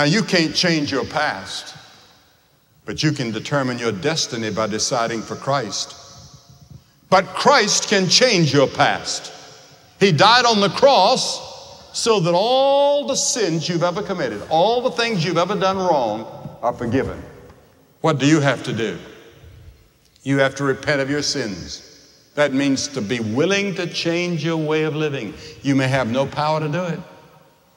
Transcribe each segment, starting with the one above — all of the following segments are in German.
Now, you can't change your past, but you can determine your destiny by deciding for Christ. But Christ can change your past. He died on the cross so that all the sins you've ever committed, all the things you've ever done wrong, are forgiven. What do you have to do? You have to repent of your sins. That means to be willing to change your way of living. You may have no power to do it.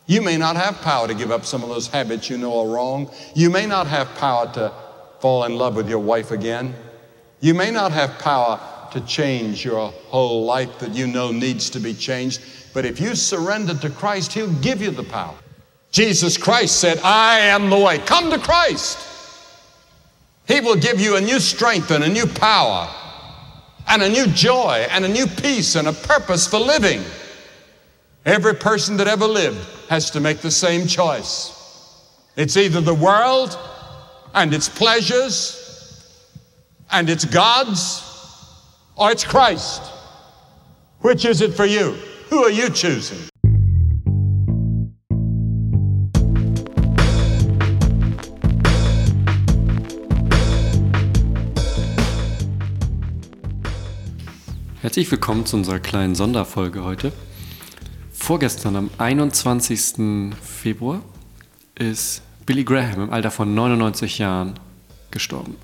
You may not have power to give up some of those habits you know are wrong. You may not have power to fall in love with your wife again. You may not have power to change your whole life that you know needs to be changed. But if you surrender to Christ, He'll give you the power. Jesus Christ said, I am the way. Come to Christ. He will give you a new strength and a new power and a new joy and a new peace and a purpose for living. Every person that ever lived has to make the same choice. It's either the world and its pleasures and its gods, or it's Christ. Which is it for you? Who are you choosing? Herzlich willkommen zu unserer kleinen Sonderfolge heute. Vorgestern, am 21. Februar, ist Billy Graham im Alter von 99 Jahren gestorben.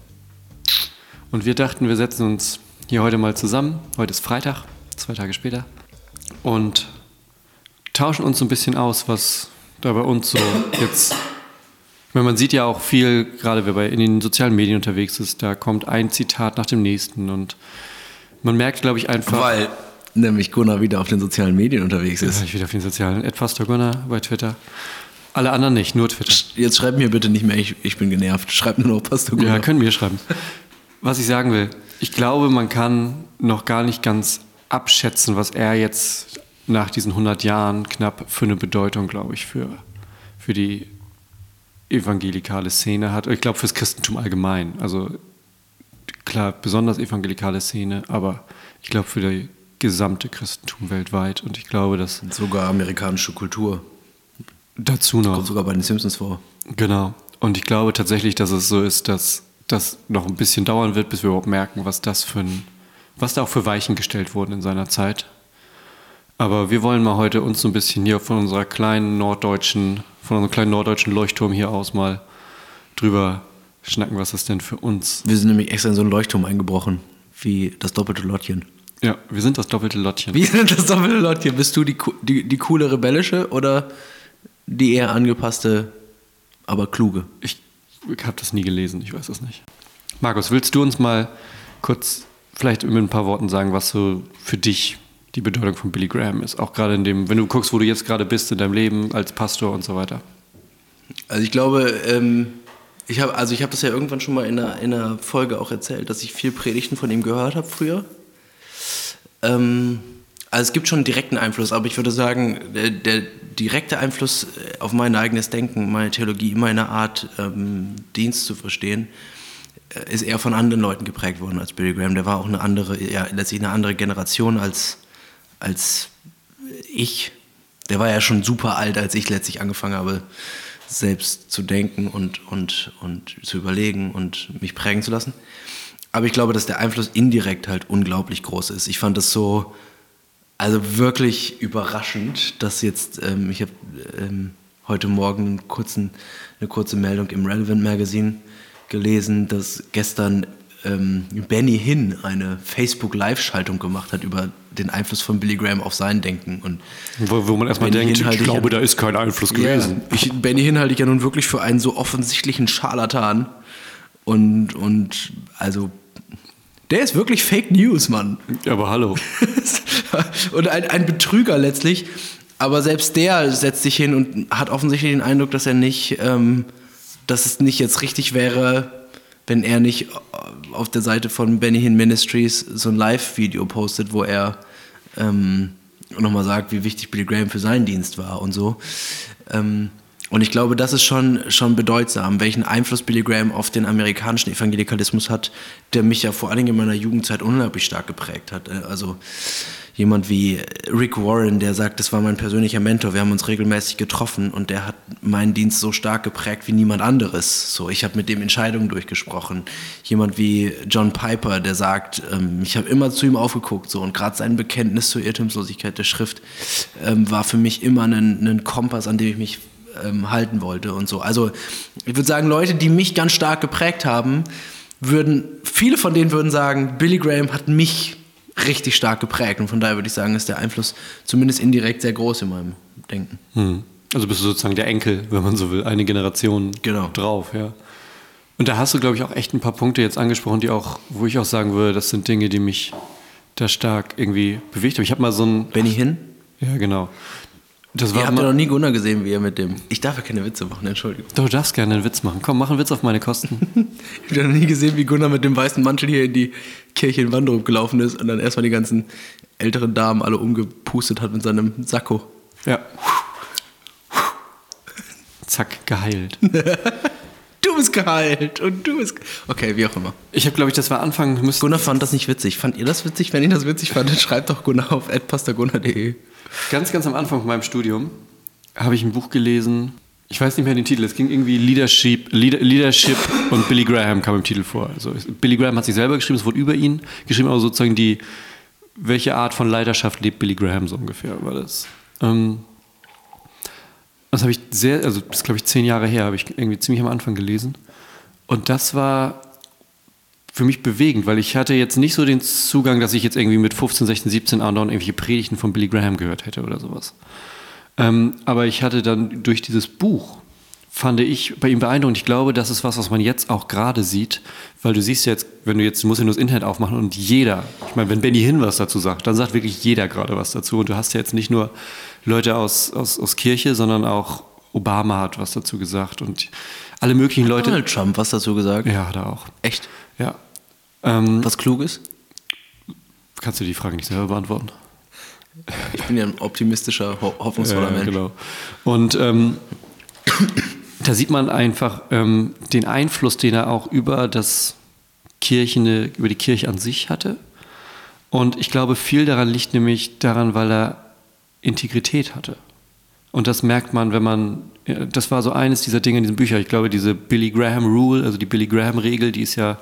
Und wir dachten, wir setzen uns hier heute mal zusammen. Heute ist Freitag, zwei Tage später. Und tauschen uns so ein bisschen aus, was da bei uns so jetzt. Weil man sieht ja auch viel, gerade wer bei in den sozialen Medien unterwegs ist, da kommt ein Zitat nach dem nächsten und man merkt, glaube ich, einfach. Weil nämlich Gunnar wieder auf den sozialen Medien unterwegs ist. Ja, ich wieder auf den sozialen. Etwas der Gunnar bei Twitter. Alle anderen nicht, nur Twitter. Jetzt schreib mir bitte nicht mehr, ich, ich bin genervt. Schreib nur noch Pastor Gunnar. Ja, können wir schreiben. Was ich sagen will, ich glaube, man kann noch gar nicht ganz abschätzen, was er jetzt nach diesen 100 Jahren knapp für eine Bedeutung, glaube ich, für, für die evangelikale Szene hat. Ich glaube, fürs Christentum allgemein. Also klar, besonders evangelikale Szene, aber ich glaube für die gesamte Christentum weltweit. Und ich glaube, dass. Und sogar amerikanische Kultur. Dazu noch. Das kommt sogar bei den Simpsons vor. Genau. Und ich glaube tatsächlich, dass es so ist, dass das noch ein bisschen dauern wird, bis wir überhaupt merken, was das für ein, was da auch für Weichen gestellt wurden in seiner Zeit. Aber wir wollen mal heute uns so ein bisschen hier von unserer kleinen norddeutschen, von unserem kleinen norddeutschen Leuchtturm hier aus mal drüber schnacken, was das denn für uns. Wir sind nämlich extra in so einen Leuchtturm eingebrochen, wie das doppelte Lottchen. Ja, wir sind das doppelte Lottchen. Wir sind das doppelte Lottchen. Bist du die, die, die coole rebellische oder die eher angepasste, aber kluge? Ich, habe das nie gelesen, ich weiß es nicht. Markus, willst du uns mal kurz vielleicht mit ein paar Worten sagen, was so für dich die Bedeutung von Billy Graham ist? Auch gerade in dem, wenn du guckst, wo du jetzt gerade bist in deinem Leben als Pastor und so weiter. Also ich glaube, ähm, ich habe also ich habe das ja irgendwann schon mal in einer, in einer Folge auch erzählt, dass ich viel Predigten von ihm gehört habe früher. Ähm, also es gibt schon einen direkten Einfluss, aber ich würde sagen, der, der, direkte Einfluss auf mein eigenes Denken, meine Theologie, meine Art, ähm, Dienst zu verstehen, äh, ist eher von anderen Leuten geprägt worden als Billy Graham. Der war auch eine andere, ja, letztlich eine andere Generation als, als ich. Der war ja schon super alt, als ich letztlich angefangen habe, selbst zu denken und, und, und zu überlegen und mich prägen zu lassen. Aber ich glaube, dass der Einfluss indirekt halt unglaublich groß ist. Ich fand das so, also wirklich überraschend, dass jetzt, ähm, ich habe ähm, heute Morgen einen kurzen, eine kurze Meldung im Relevant Magazine gelesen, dass gestern ähm, Benny Hinn eine Facebook-Live-Schaltung gemacht hat über den Einfluss von Billy Graham auf sein Denken. Und wo, wo man erstmal denkt, ich glaube, da ist kein Einfluss gewesen. Ja, ich, Benny Hinn halte ich ja nun wirklich für einen so offensichtlichen Scharlatan. Und, und also, der ist wirklich Fake News, Mann. Aber hallo. und ein, ein Betrüger letztlich. Aber selbst der setzt sich hin und hat offensichtlich den Eindruck, dass er nicht, ähm, dass es nicht jetzt richtig wäre, wenn er nicht auf der Seite von Benny Hinn Ministries so ein Live-Video postet, wo er ähm, nochmal sagt, wie wichtig Billy Graham für seinen Dienst war und so. Ähm, Und ich glaube, das ist schon, schon bedeutsam, welchen Einfluss Billy Graham auf den amerikanischen Evangelikalismus hat, der mich ja vor allen Dingen in meiner Jugendzeit unglaublich stark geprägt hat. Also jemand wie Rick Warren, der sagt, das war mein persönlicher Mentor, wir haben uns regelmäßig getroffen und der hat meinen Dienst so stark geprägt wie niemand anderes. So, ich habe mit dem Entscheidungen durchgesprochen. Jemand wie John Piper, der sagt, ähm, ich habe immer zu ihm aufgeguckt so und gerade sein Bekenntnis zur Irrtumslosigkeit der Schrift ähm, war für mich immer ein, ein Kompass, an dem ich mich ähm, halten wollte und so. Also ich würde sagen, Leute, die mich ganz stark geprägt haben, würden, viele von denen würden sagen, Billy Graham hat mich richtig stark geprägt. Und von daher würde ich sagen, ist der Einfluss zumindest indirekt sehr groß in meinem Denken. Hm. Also bist du sozusagen der Enkel, wenn man so will, eine Generation genau. drauf, ja. Und da hast du, glaube ich, auch echt ein paar Punkte jetzt angesprochen, die auch, wo ich auch sagen würde, das sind Dinge, die mich da stark irgendwie bewegt haben. Ich habe mal so ein. Benny Hin? Ja, genau. Das war Ihr habt ja noch nie Gunnar gesehen, wie er mit dem. Ich darf ja keine Witze machen, Entschuldigung. Du darfst gerne einen Witz machen. Komm, mach einen Witz auf meine Kosten. ich habe noch nie gesehen, wie Gunnar mit dem weißen Mantel hier in die Kirche in Wanderup gelaufen ist und dann erstmal die ganzen älteren Damen alle umgepustet hat mit seinem Sakko. Ja. Zack, geheilt. du bist geheilt und du bist. Okay, wie auch immer. Ich habe, glaube ich, das war Anfang. Gunnar fand das nicht witzig. Fand ihr das witzig? Wenn ihr das witzig fandet, schreibt doch Gunnar auf adpastagunnar.de. Ganz, ganz am Anfang von meinem Studium habe ich ein Buch gelesen. Ich weiß nicht mehr den Titel. Es ging irgendwie Leadership, Leadership und Billy Graham kam im Titel vor. Also Billy Graham hat sich selber geschrieben, es wurde über ihn geschrieben, aber sozusagen die, welche Art von Leidenschaft lebt Billy Graham so ungefähr, war das. Ähm, das habe ich sehr, also das glaube ich zehn Jahre her, habe ich irgendwie ziemlich am Anfang gelesen. Und das war für mich bewegend, weil ich hatte jetzt nicht so den Zugang, dass ich jetzt irgendwie mit 15, 16, 17 andauernd irgendwelche Predigten von Billy Graham gehört hätte oder sowas. Ähm, aber ich hatte dann durch dieses Buch, fand ich bei ihm beeindruckend. Ich glaube, das ist was, was man jetzt auch gerade sieht, weil du siehst jetzt, wenn du jetzt, du musst ja nur das Internet aufmachen und jeder, ich meine, wenn Benny Hinn was dazu sagt, dann sagt wirklich jeder gerade was dazu. Und du hast ja jetzt nicht nur Leute aus, aus, aus Kirche, sondern auch Obama hat was dazu gesagt und alle möglichen Leute. Donald Trump was dazu gesagt? Ja, hat er auch. Echt? Ja. Ähm, Was Kluges? Kannst du die Frage nicht selber beantworten? Ich bin ja ein optimistischer, ho hoffnungsvoller ja, Mensch. Genau. Und ähm, da sieht man einfach ähm, den Einfluss, den er auch über das Kirchene, über die Kirche an sich hatte. Und ich glaube, viel daran liegt nämlich daran, weil er Integrität hatte. Und das merkt man, wenn man, das war so eines dieser Dinge in diesem Bücher. Ich glaube, diese Billy Graham Rule, also die Billy Graham Regel, die ist ja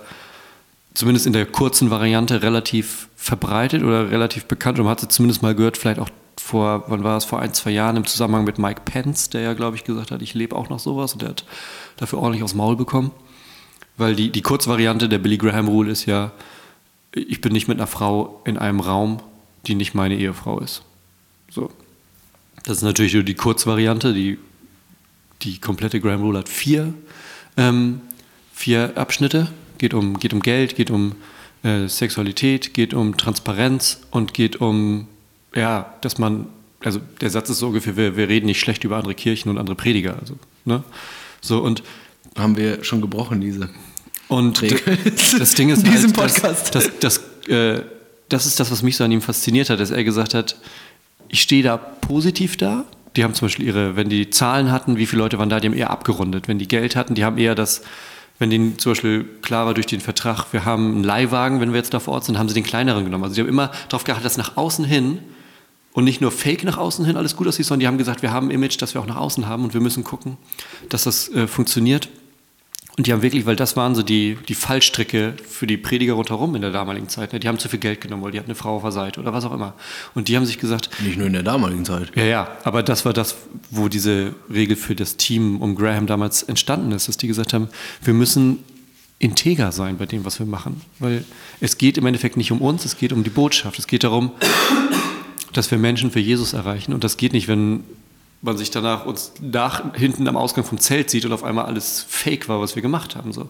zumindest in der kurzen Variante relativ verbreitet oder relativ bekannt. Und man hat sie zumindest mal gehört, vielleicht auch vor, wann war es, vor ein, zwei Jahren im Zusammenhang mit Mike Pence, der ja, glaube ich, gesagt hat, ich lebe auch noch sowas und der hat dafür ordentlich aufs Maul bekommen. Weil die, die Kurzvariante der Billy Graham Rule ist ja, ich bin nicht mit einer Frau in einem Raum, die nicht meine Ehefrau ist. So. Das ist natürlich nur die Kurzvariante. Die, die komplette Graham Rule hat vier, ähm, vier Abschnitte geht um, geht um Geld, geht um äh, Sexualität, geht um Transparenz und geht um, ja, dass man, also der Satz ist so ungefähr, wir, wir reden nicht schlecht über andere Kirchen und andere Prediger. Also, ne? So und haben wir schon gebrochen, diese. Und das Ding ist, halt, Podcast. Das, das, das, äh, das ist das, was mich so an ihm fasziniert hat, dass er gesagt hat, ich stehe da positiv da. Die haben zum Beispiel ihre, wenn die Zahlen hatten, wie viele Leute waren da, die haben eher abgerundet. Wenn die Geld hatten, die haben eher das wenn denen zum Beispiel klar war durch den Vertrag, wir haben einen Leihwagen, wenn wir jetzt da vor Ort sind, haben sie den kleineren genommen. Also die haben immer darauf geachtet, dass nach außen hin und nicht nur fake nach außen hin alles gut aussieht, sondern die haben gesagt, wir haben ein Image, das wir auch nach außen haben und wir müssen gucken, dass das äh, funktioniert. Und die haben wirklich, weil das waren so die, die Fallstricke für die Prediger rundherum in der damaligen Zeit. Ne? Die haben zu viel Geld genommen, weil die hatten eine Frau auf der Seite oder was auch immer. Und die haben sich gesagt. Nicht nur in der damaligen Zeit. Ja, ja, aber das war das, wo diese Regel für das Team um Graham damals entstanden ist, dass die gesagt haben, wir müssen integer sein bei dem, was wir machen. Weil es geht im Endeffekt nicht um uns, es geht um die Botschaft. Es geht darum, dass wir Menschen für Jesus erreichen. Und das geht nicht, wenn man sich danach uns nach hinten am Ausgang vom Zelt sieht und auf einmal alles fake war, was wir gemacht haben. So.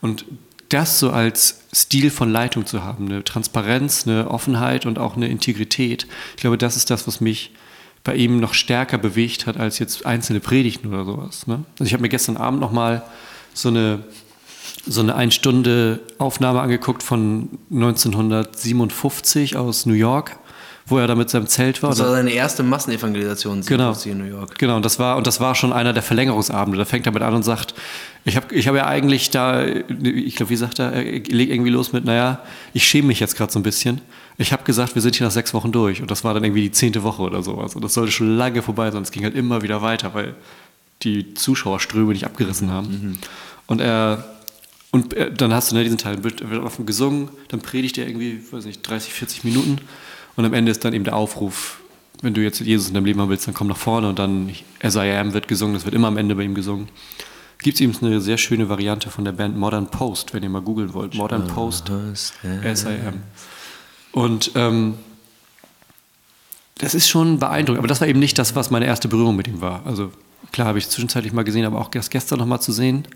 Und das so als Stil von Leitung zu haben, eine Transparenz, eine Offenheit und auch eine Integrität, ich glaube, das ist das, was mich bei ihm noch stärker bewegt hat als jetzt einzelne Predigten oder sowas. Ne? Also ich habe mir gestern Abend nochmal so eine so eine ein Stunde Aufnahme angeguckt von 1957 aus New York wo er da mit seinem Zelt war. Das war seine erste Massenevangelisation genau. in New York. Genau, und das war und das war schon einer der Verlängerungsabende. Da fängt er mit an und sagt, ich habe ich hab ja eigentlich da, ich glaube, wie sagt er, er legt irgendwie los mit, naja, ich schäme mich jetzt gerade so ein bisschen. Ich habe gesagt, wir sind hier nach sechs Wochen durch und das war dann irgendwie die zehnte Woche oder so. Also das sollte schon lange vorbei sein. Es ging halt immer wieder weiter, weil die Zuschauerströme nicht abgerissen haben. Mhm. Und er und dann hast du ne, diesen Teil, wird, wird offen gesungen, dann predigt er irgendwie, weiß nicht, 30, 40 Minuten und am Ende ist dann eben der Aufruf, wenn du jetzt Jesus in deinem Leben haben willst, dann komm nach vorne und dann S.I.M. wird gesungen, das wird immer am Ende bei ihm gesungen. Gibt es eben eine sehr schöne Variante von der Band Modern Post, wenn ihr mal googeln wollt. Modern Post, S.I.M. Und ähm, das ist schon beeindruckend, aber das war eben nicht das, was meine erste Berührung mit ihm war. Also klar habe ich zwischenzeitlich mal gesehen, aber auch das gestern noch mal zu sehen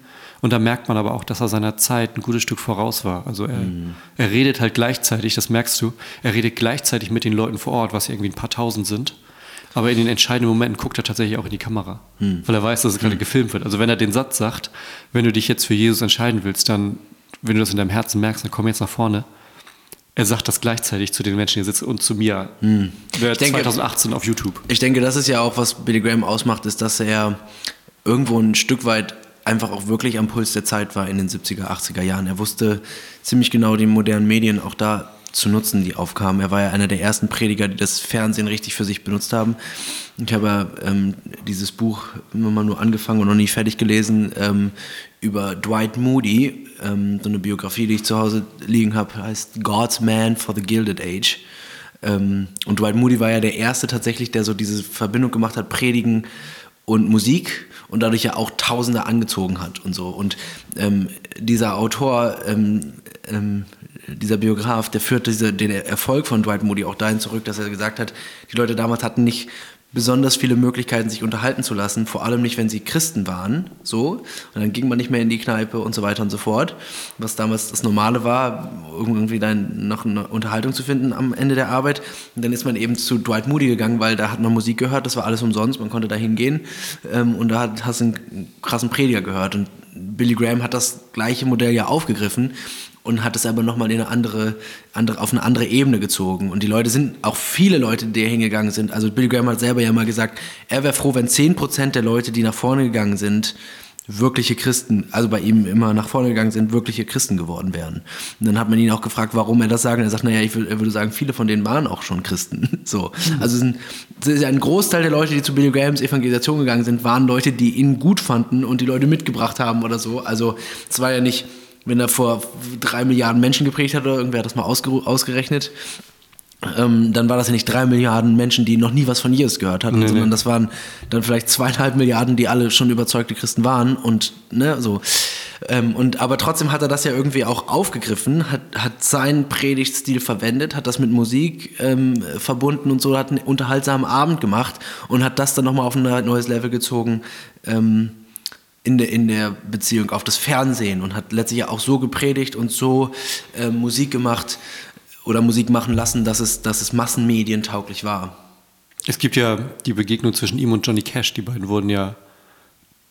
und da merkt man aber auch, dass er seiner Zeit ein gutes Stück voraus war. Also er, mhm. er redet halt gleichzeitig, das merkst du, er redet gleichzeitig mit den Leuten vor Ort, was irgendwie ein paar tausend sind. Aber in den entscheidenden Momenten guckt er tatsächlich auch in die Kamera, mhm. weil er weiß, dass es gerade mhm. gefilmt wird. Also wenn er den Satz sagt, wenn du dich jetzt für Jesus entscheiden willst, dann, wenn du das in deinem Herzen merkst, dann komm jetzt nach vorne. Er sagt das gleichzeitig zu den Menschen, die sitzen und zu mir. Hm. Ich denke, 2018 auf YouTube. Ich denke, das ist ja auch, was Billy Graham ausmacht, ist, dass er irgendwo ein Stück weit einfach auch wirklich am Puls der Zeit war in den 70er, 80er Jahren. Er wusste ziemlich genau die modernen Medien auch da zu nutzen, die aufkamen. Er war ja einer der ersten Prediger, die das Fernsehen richtig für sich benutzt haben. Ich habe ähm, dieses Buch immer mal nur angefangen und noch nie fertig gelesen ähm, über Dwight Moody, ähm, so eine Biografie, die ich zu Hause liegen habe, heißt God's Man for the Gilded Age. Ähm, und Dwight Moody war ja der erste tatsächlich, der so diese Verbindung gemacht hat, Predigen und Musik und dadurch ja auch Tausende angezogen hat und so. Und ähm, dieser Autor, ähm, ähm, dieser Biograf, der führt diese, den Erfolg von Dwight Moody auch dahin zurück, dass er gesagt hat, die Leute damals hatten nicht besonders viele Möglichkeiten, sich unterhalten zu lassen, vor allem nicht, wenn sie Christen waren, so. Und dann ging man nicht mehr in die Kneipe und so weiter und so fort. Was damals das Normale war, irgendwie dann noch eine Unterhaltung zu finden am Ende der Arbeit. Und dann ist man eben zu Dwight Moody gegangen, weil da hat man Musik gehört, das war alles umsonst, man konnte da hingehen. Ähm, und da hast du einen krassen Prediger gehört. Und Billy Graham hat das gleiche Modell ja aufgegriffen und hat es aber nochmal in eine andere, andere, auf eine andere Ebene gezogen. Und die Leute sind, auch viele Leute, die hingegangen sind, also Billy Graham hat selber ja mal gesagt, er wäre froh, wenn 10% der Leute, die nach vorne gegangen sind, wirkliche Christen, also bei ihm immer nach vorne gegangen sind, wirkliche Christen geworden wären. Und dann hat man ihn auch gefragt, warum er das sagt. Und er sagt, naja, ich würde, würde sagen, viele von denen waren auch schon Christen. So. Also ein, ein Großteil der Leute, die zu Billy Grahams Evangelisation gegangen sind, waren Leute, die ihn gut fanden und die Leute mitgebracht haben oder so. Also es war ja nicht, wenn er vor drei Milliarden Menschen geprägt hat, oder irgendwer hat das mal ausgerechnet, ähm, dann war das ja nicht drei Milliarden Menschen, die noch nie was von Jesus gehört hatten, nee, sondern nee. das waren dann vielleicht zweieinhalb Milliarden, die alle schon überzeugte Christen waren und ne, so. Ähm, und aber trotzdem hat er das ja irgendwie auch aufgegriffen, hat, hat seinen Predigtstil verwendet, hat das mit Musik ähm, verbunden und so, hat einen unterhaltsamen Abend gemacht und hat das dann nochmal auf ein neues Level gezogen. Ähm, in der, in der Beziehung auf das Fernsehen und hat letztlich auch so gepredigt und so äh, Musik gemacht oder Musik machen lassen, dass es, dass es massenmedientauglich war. Es gibt ja die Begegnung zwischen ihm und Johnny Cash. Die beiden wurden ja.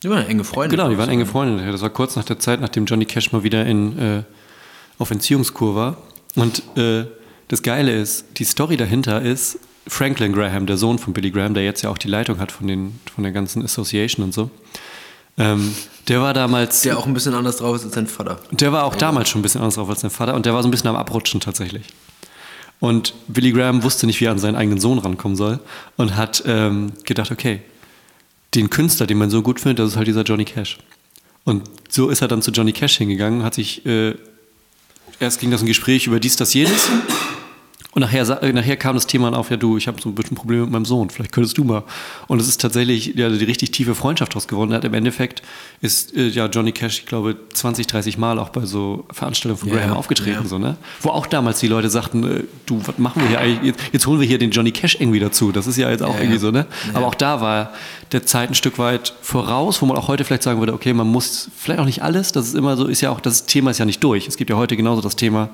Die waren enge Freunde. Genau, die waren enge Freunde. Das war kurz nach der Zeit, nachdem Johnny Cash mal wieder in, äh, auf Entziehungskur war. Und äh, das Geile ist, die Story dahinter ist, Franklin Graham, der Sohn von Billy Graham, der jetzt ja auch die Leitung hat von, den, von der ganzen Association und so, ähm, der war damals. Der auch ein bisschen anders drauf ist als sein Vater. Der war auch ja. damals schon ein bisschen anders drauf als sein Vater und der war so ein bisschen am Abrutschen tatsächlich. Und Billy Graham wusste nicht, wie er an seinen eigenen Sohn rankommen soll und hat ähm, gedacht, okay, den Künstler, den man so gut findet, das ist halt dieser Johnny Cash. Und so ist er dann zu Johnny Cash hingegangen, hat sich, äh, erst ging das ein Gespräch über dies, das, jenes. Und nachher, äh, nachher kam das Thema auf, ja du, ich habe so ein bisschen Probleme mit meinem Sohn, vielleicht könntest du mal. Und es ist tatsächlich ja, die richtig tiefe Freundschaft daraus geworden. Hat. Im Endeffekt ist äh, ja Johnny Cash, ich glaube, 20, 30 Mal auch bei so Veranstaltungen von Graham aufgetreten. Ja. So, ne? Wo auch damals die Leute sagten, äh, du, was machen wir hier eigentlich? Jetzt, jetzt, holen wir hier den Johnny Cash irgendwie dazu. Das ist ja jetzt auch ja, irgendwie so, ne? Aber auch da war der Zeit ein Stück weit voraus, wo man auch heute vielleicht sagen würde, okay, man muss vielleicht auch nicht alles, das ist immer so, ist ja auch, das Thema ist ja nicht durch. Es gibt ja heute genauso das Thema,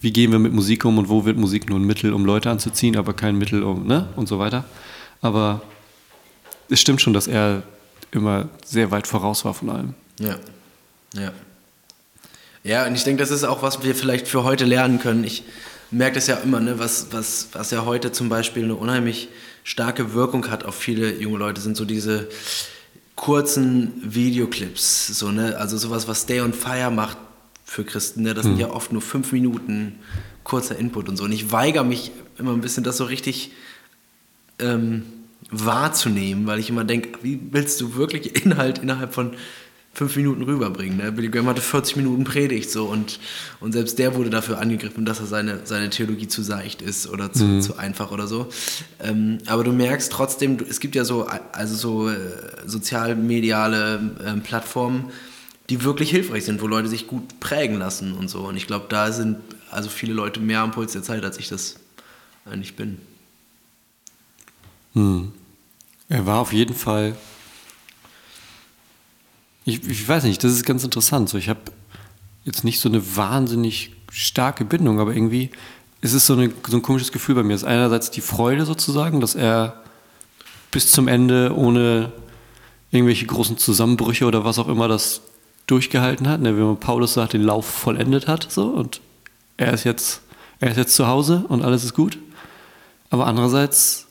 wie gehen wir mit Musik um und wo wird Musik nur ein Mittel, um Leute anzuziehen, aber kein Mittel, um, ne? Und so weiter. Aber es stimmt schon, dass er immer sehr weit voraus war von allem. Ja. Ja. Ja, und ich denke, das ist auch, was wir vielleicht für heute lernen können. Ich merkt es ja immer, ne, was, was, was ja heute zum Beispiel eine unheimlich starke Wirkung hat auf viele junge Leute, sind so diese kurzen Videoclips. So, ne? Also sowas, was Stay on Fire macht für Christen. Ne? Das sind ja oft nur fünf Minuten kurzer Input und so. Und ich weigere mich immer ein bisschen, das so richtig ähm, wahrzunehmen, weil ich immer denke, wie willst du wirklich Inhalt innerhalb von fünf Minuten rüberbringen. Ne? Billy Graham hatte 40 Minuten Predigt so und, und selbst der wurde dafür angegriffen, dass er seine, seine Theologie zu seicht ist oder zu, mhm. zu einfach oder so. Ähm, aber du merkst trotzdem, es gibt ja so, also so äh, sozialmediale äh, Plattformen, die wirklich hilfreich sind, wo Leute sich gut prägen lassen und so. Und ich glaube, da sind also viele Leute mehr am Puls der Zeit, als ich das eigentlich bin. Hm. Er war auf jeden Fall ich, ich weiß nicht, das ist ganz interessant. So, ich habe jetzt nicht so eine wahnsinnig starke Bindung, aber irgendwie ist es so, eine, so ein komisches Gefühl bei mir. Es ist einerseits die Freude sozusagen, dass er bis zum Ende ohne irgendwelche großen Zusammenbrüche oder was auch immer das durchgehalten hat. Ne? Wie man Paulus sagt, den Lauf vollendet hat. So, und er ist jetzt, er ist jetzt zu Hause und alles ist gut. Aber andererseits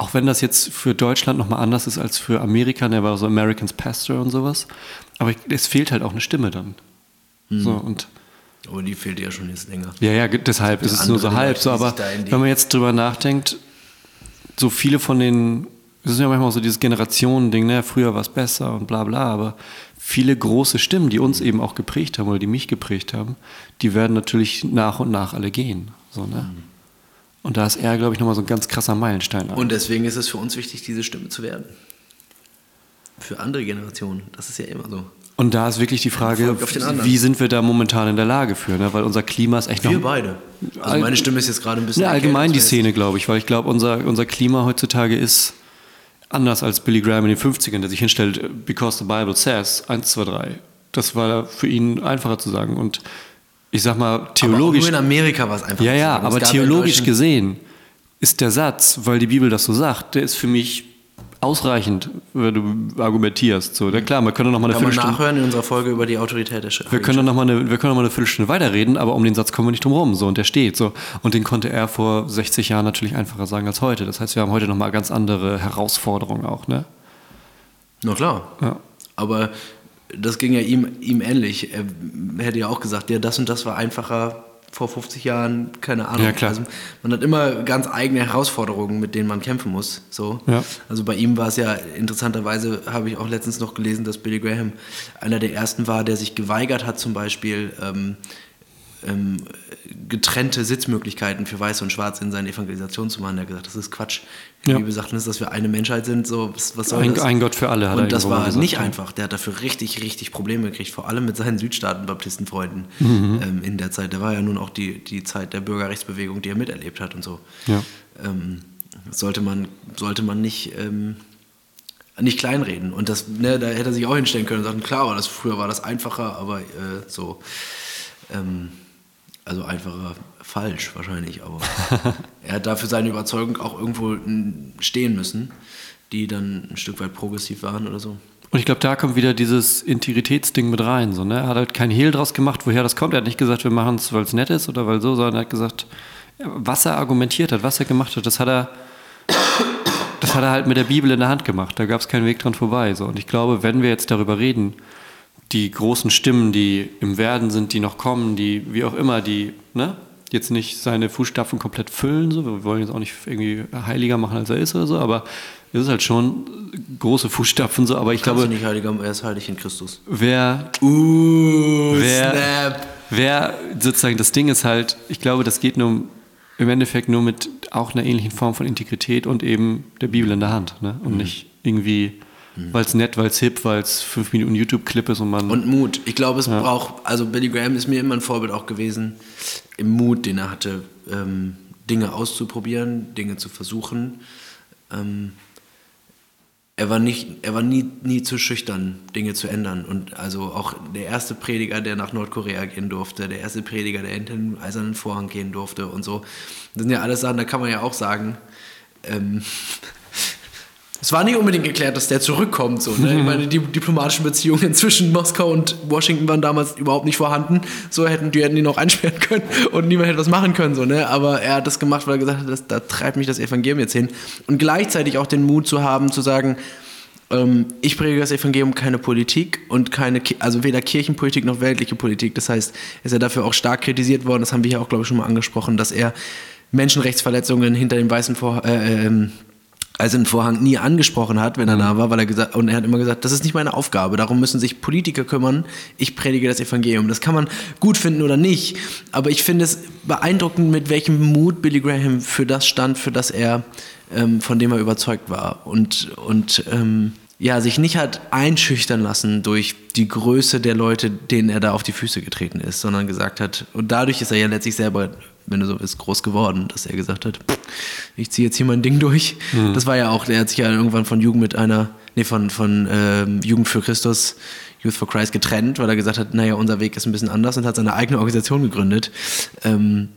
auch wenn das jetzt für Deutschland nochmal anders ist als für Amerika, der war so Americans Pastor und sowas, aber es fehlt halt auch eine Stimme dann. Mhm. So, und aber die fehlt ja schon jetzt länger. Ja, ja, deshalb ist es nur so halb. So, aber wenn man jetzt drüber nachdenkt, so viele von den, es ist ja manchmal so dieses Generationending, ne, früher war es besser und bla bla, aber viele große Stimmen, die uns eben auch geprägt haben oder die mich geprägt haben, die werden natürlich nach und nach alle gehen. So, ne? Mhm. Und da ist er, glaube ich, nochmal so ein ganz krasser Meilenstein. Und deswegen ist es für uns wichtig, diese Stimme zu werden. Für andere Generationen. Das ist ja immer so. Und da ist wirklich die Frage, wie sind wir da momentan in der Lage für? Ne? Weil unser Klima ist echt wir noch... Wir beide. Also meine Stimme ist jetzt gerade ein bisschen... Ja, allgemein die Szene, glaube ich. Weil ich glaube, unser, unser Klima heutzutage ist anders als Billy Graham in den 50ern, der sich hinstellt, because the Bible says, 1, 2, 3. Das war für ihn einfacher zu sagen. Und ich sag mal, theologisch. Aber nur in Amerika war es einfach. Ja, ja, aber theologisch gesehen ist der Satz, weil die Bibel das so sagt, der ist für mich ausreichend, wenn du argumentierst. So, ja klar, wir können noch mal eine Kann Viertelstunde. nachhören in unserer Folge über die Autorität der Schrift. Wir können noch mal eine, wir können noch mal eine Viertelstunde weiterreden, aber um den Satz kommen wir nicht drum rum. So und der steht so und den konnte er vor 60 Jahren natürlich einfacher sagen als heute. Das heißt, wir haben heute noch mal ganz andere Herausforderungen auch, ne? Na klar. Ja. Aber das ging ja ihm, ihm ähnlich. Er hätte ja auch gesagt, ja, das und das war einfacher vor 50 Jahren, keine Ahnung. Ja, klar. Also man hat immer ganz eigene Herausforderungen, mit denen man kämpfen muss. So. Ja. Also bei ihm war es ja interessanterweise, habe ich auch letztens noch gelesen, dass Billy Graham einer der ersten war, der sich geweigert hat, zum Beispiel ähm, ähm, getrennte Sitzmöglichkeiten für Weiße und Schwarze in seinen Evangelisationen zu machen. Er hat gesagt, das ist Quatsch. Die ja. Bibel sagt uns, dass wir eine Menschheit sind. So, was, was soll ein, das? ein Gott für alle. Hat und das war gesagt, nicht ja. einfach. Der hat dafür richtig, richtig Probleme gekriegt, vor allem mit seinen Südstaaten-Baptistenfreunden mhm. ähm, in der Zeit. Da war ja nun auch die, die Zeit der Bürgerrechtsbewegung, die er miterlebt hat und so. Ja. Ähm, sollte, man, sollte man nicht ähm, nicht kleinreden. Und das, ne, da hätte er sich auch hinstellen können und sagen, klar, das, früher war das einfacher, aber äh, so. Ähm, also einfacher falsch wahrscheinlich, aber er hat dafür seine Überzeugung auch irgendwo stehen müssen, die dann ein Stück weit progressiv waren oder so. Und ich glaube, da kommt wieder dieses Integritätsding mit rein. So, ne? Er hat halt kein Hehl draus gemacht, woher das kommt. Er hat nicht gesagt, wir machen es, weil es nett ist oder weil so, sondern er hat gesagt, was er argumentiert hat, was er gemacht hat, das hat er, das hat er halt mit der Bibel in der Hand gemacht. Da gab es keinen Weg dran vorbei. So. Und ich glaube, wenn wir jetzt darüber reden, die großen Stimmen, die im Werden sind, die noch kommen, die wie auch immer, die ne, jetzt nicht seine Fußstapfen komplett füllen. So. Wir wollen jetzt auch nicht irgendwie heiliger machen, als er ist oder so, aber es ist halt schon große Fußstapfen so. Aber ich Kannst glaube, nicht heiliger, er ist heilig in Christus. Wer, uh, wer, snap. wer sozusagen das Ding ist halt, ich glaube, das geht nur im Endeffekt nur mit auch einer ähnlichen Form von Integrität und eben der Bibel in der Hand ne? und mhm. nicht irgendwie Mhm. Weil es nett, weil es hip, weil es fünf Minuten YouTube-Clip ist und man. Und Mut. Ich glaube, es ja. braucht, also Billy Graham ist mir immer ein Vorbild auch gewesen, im Mut, den er hatte, ähm, Dinge auszuprobieren, Dinge zu versuchen. Ähm, er war, nicht, er war nie, nie zu schüchtern, Dinge zu ändern. Und also auch der erste Prediger, der nach Nordkorea gehen durfte, der erste Prediger, der hinter den eisernen Vorhang gehen durfte und so. Das sind ja alles Sachen, da kann man ja auch sagen, ähm, Es war nicht unbedingt geklärt, dass der zurückkommt. So, ne? Ich meine, die diplomatischen Beziehungen zwischen Moskau und Washington waren damals überhaupt nicht vorhanden. So hätten die hätten ihn auch einsperren können und niemand hätte was machen können. So, ne? Aber er hat das gemacht, weil er gesagt hat, das, da treibt mich das Evangelium jetzt hin. Und gleichzeitig auch den Mut zu haben, zu sagen, ähm, ich predige das Evangelium, keine Politik und keine, also weder Kirchenpolitik noch weltliche Politik. Das heißt, er ist ja dafür auch stark kritisiert worden. Das haben wir hier auch, glaube ich, schon mal angesprochen, dass er Menschenrechtsverletzungen hinter dem weißen Vor äh, ähm, Eisernen Vorhang nie angesprochen hat, wenn er da war, weil er gesagt und er hat immer gesagt, das ist nicht meine Aufgabe. Darum müssen sich Politiker kümmern. Ich predige das Evangelium. Das kann man gut finden oder nicht, aber ich finde es beeindruckend, mit welchem Mut Billy Graham für das stand, für das er ähm, von dem er überzeugt war und und ähm, ja, sich nicht hat einschüchtern lassen durch die Größe der Leute, denen er da auf die Füße getreten ist, sondern gesagt hat, und dadurch ist er ja letztlich selber, wenn du so willst, groß geworden, dass er gesagt hat, ich ziehe jetzt hier mein Ding durch. Das war ja auch, er hat sich ja irgendwann von Jugend mit einer, nee, von, von ähm, Jugend für Christus, Youth for Christ getrennt, weil er gesagt hat, naja, unser Weg ist ein bisschen anders und hat seine eigene Organisation gegründet. Ähm,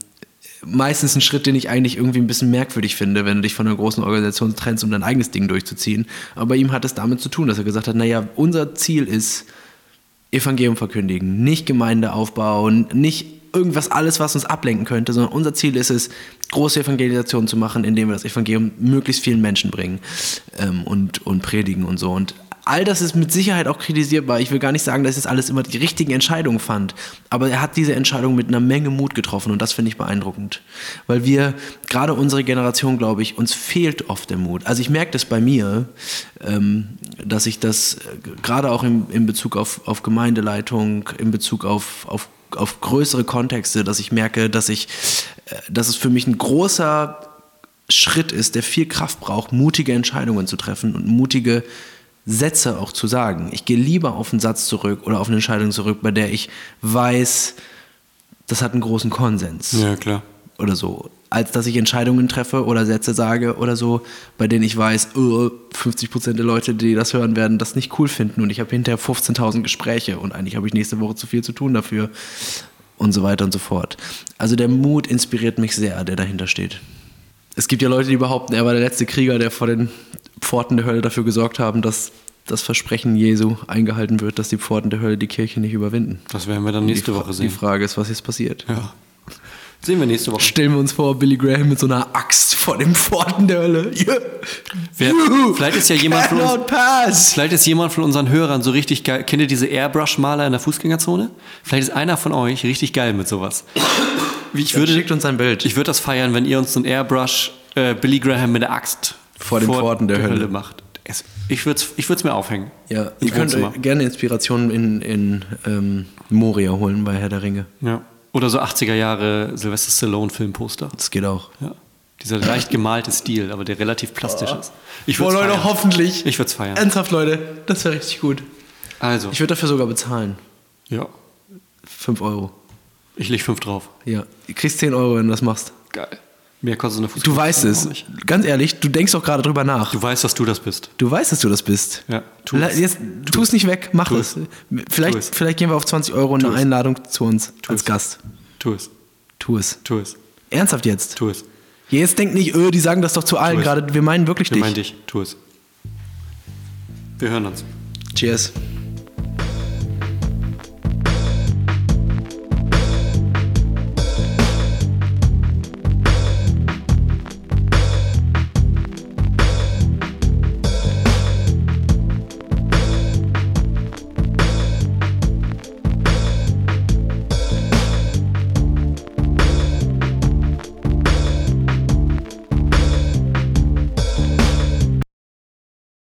meistens ein Schritt, den ich eigentlich irgendwie ein bisschen merkwürdig finde, wenn du dich von einer großen Organisation trennst, um dein eigenes Ding durchzuziehen. Aber ihm hat es damit zu tun, dass er gesagt hat, naja, unser Ziel ist Evangelium verkündigen, nicht Gemeinde aufbauen, nicht irgendwas alles, was uns ablenken könnte, sondern unser Ziel ist es, große Evangelisation zu machen, indem wir das Evangelium möglichst vielen Menschen bringen ähm, und, und predigen und so. Und all das ist mit Sicherheit auch kritisierbar. Ich will gar nicht sagen, dass es alles immer die richtigen Entscheidungen fand, aber er hat diese Entscheidung mit einer Menge Mut getroffen und das finde ich beeindruckend, weil wir gerade unsere Generation, glaube ich, uns fehlt oft der Mut. Also ich merke das bei mir, ähm, dass ich das äh, gerade auch in, in Bezug auf, auf Gemeindeleitung, in Bezug auf, auf auf größere Kontexte, dass ich merke, dass ich, äh, dass es für mich ein großer Schritt ist, der viel Kraft braucht, mutige Entscheidungen zu treffen und mutige Sätze auch zu sagen. Ich gehe lieber auf einen Satz zurück oder auf eine Entscheidung zurück, bei der ich weiß, das hat einen großen Konsens Ja, klar. oder so, als dass ich Entscheidungen treffe oder Sätze sage oder so, bei denen ich weiß, oh, 50% der Leute, die das hören, werden das nicht cool finden und ich habe hinterher 15.000 Gespräche und eigentlich habe ich nächste Woche zu viel zu tun dafür und so weiter und so fort. Also der Mut inspiriert mich sehr, der dahinter steht. Es gibt ja Leute, die behaupten, er war der letzte Krieger, der vor den Pforten der Hölle dafür gesorgt haben, dass das Versprechen Jesu eingehalten wird, dass die Pforten der Hölle die Kirche nicht überwinden. Das werden wir dann nächste Woche sehen. Die Frage ist, was jetzt passiert. Ja. Sehen wir nächste Woche. Stellen wir uns vor, Billy Graham mit so einer Axt vor den Pforten der Hölle. Yeah. Wer, vielleicht ist ja jemand von uns, pass. vielleicht ist jemand von unseren Hörern so richtig geil. Kennt ihr diese Airbrush-Maler in der Fußgängerzone? Vielleicht ist einer von euch richtig geil mit sowas. Ich würde, schickt uns ein Bild. ich würde das feiern, wenn ihr uns so ein Airbrush äh, Billy Graham mit der Axt Vor den Pforten der Hölle. macht. Es, ich würde es ich würd's mir aufhängen. Ja, ihr könnt gerne Inspirationen in, in ähm, Moria holen bei Herr der Ringe. Ja. Oder so 80er Jahre Sylvester Stallone Filmposter. Das geht auch. Ja. Dieser leicht gemalte Stil, aber der relativ plastisch ist. Ich Boah, Leute, feiern. hoffentlich. Ich würde es feiern. Ernsthaft, Leute, das wäre richtig gut. Also, Ich würde dafür sogar bezahlen. ja. 5 Euro. Ich leg fünf drauf. Ja. Du kriegst 10 Euro, wenn du das machst. Geil. Mehr kostet eine Du Fußball. weißt es. Ganz ehrlich, du denkst doch gerade drüber nach. Du weißt, dass du das bist. Du weißt, dass du das bist. Ja, tu es. Jetzt, tu es nicht weg, mach Tu es. Vielleicht, Tu es. vielleicht gehen wir auf 20 Euro Tu eine. Einladung zu uns als es. Gast. Tu es. Tu es. Tu es. Ernsthaft jetzt. Tu es. Jetzt denk nicht, öh, die sagen das doch zu allen gerade. Wir meinen wirklich Wir dich. meinen dich. Tu es. Wir hören uns. Cheers.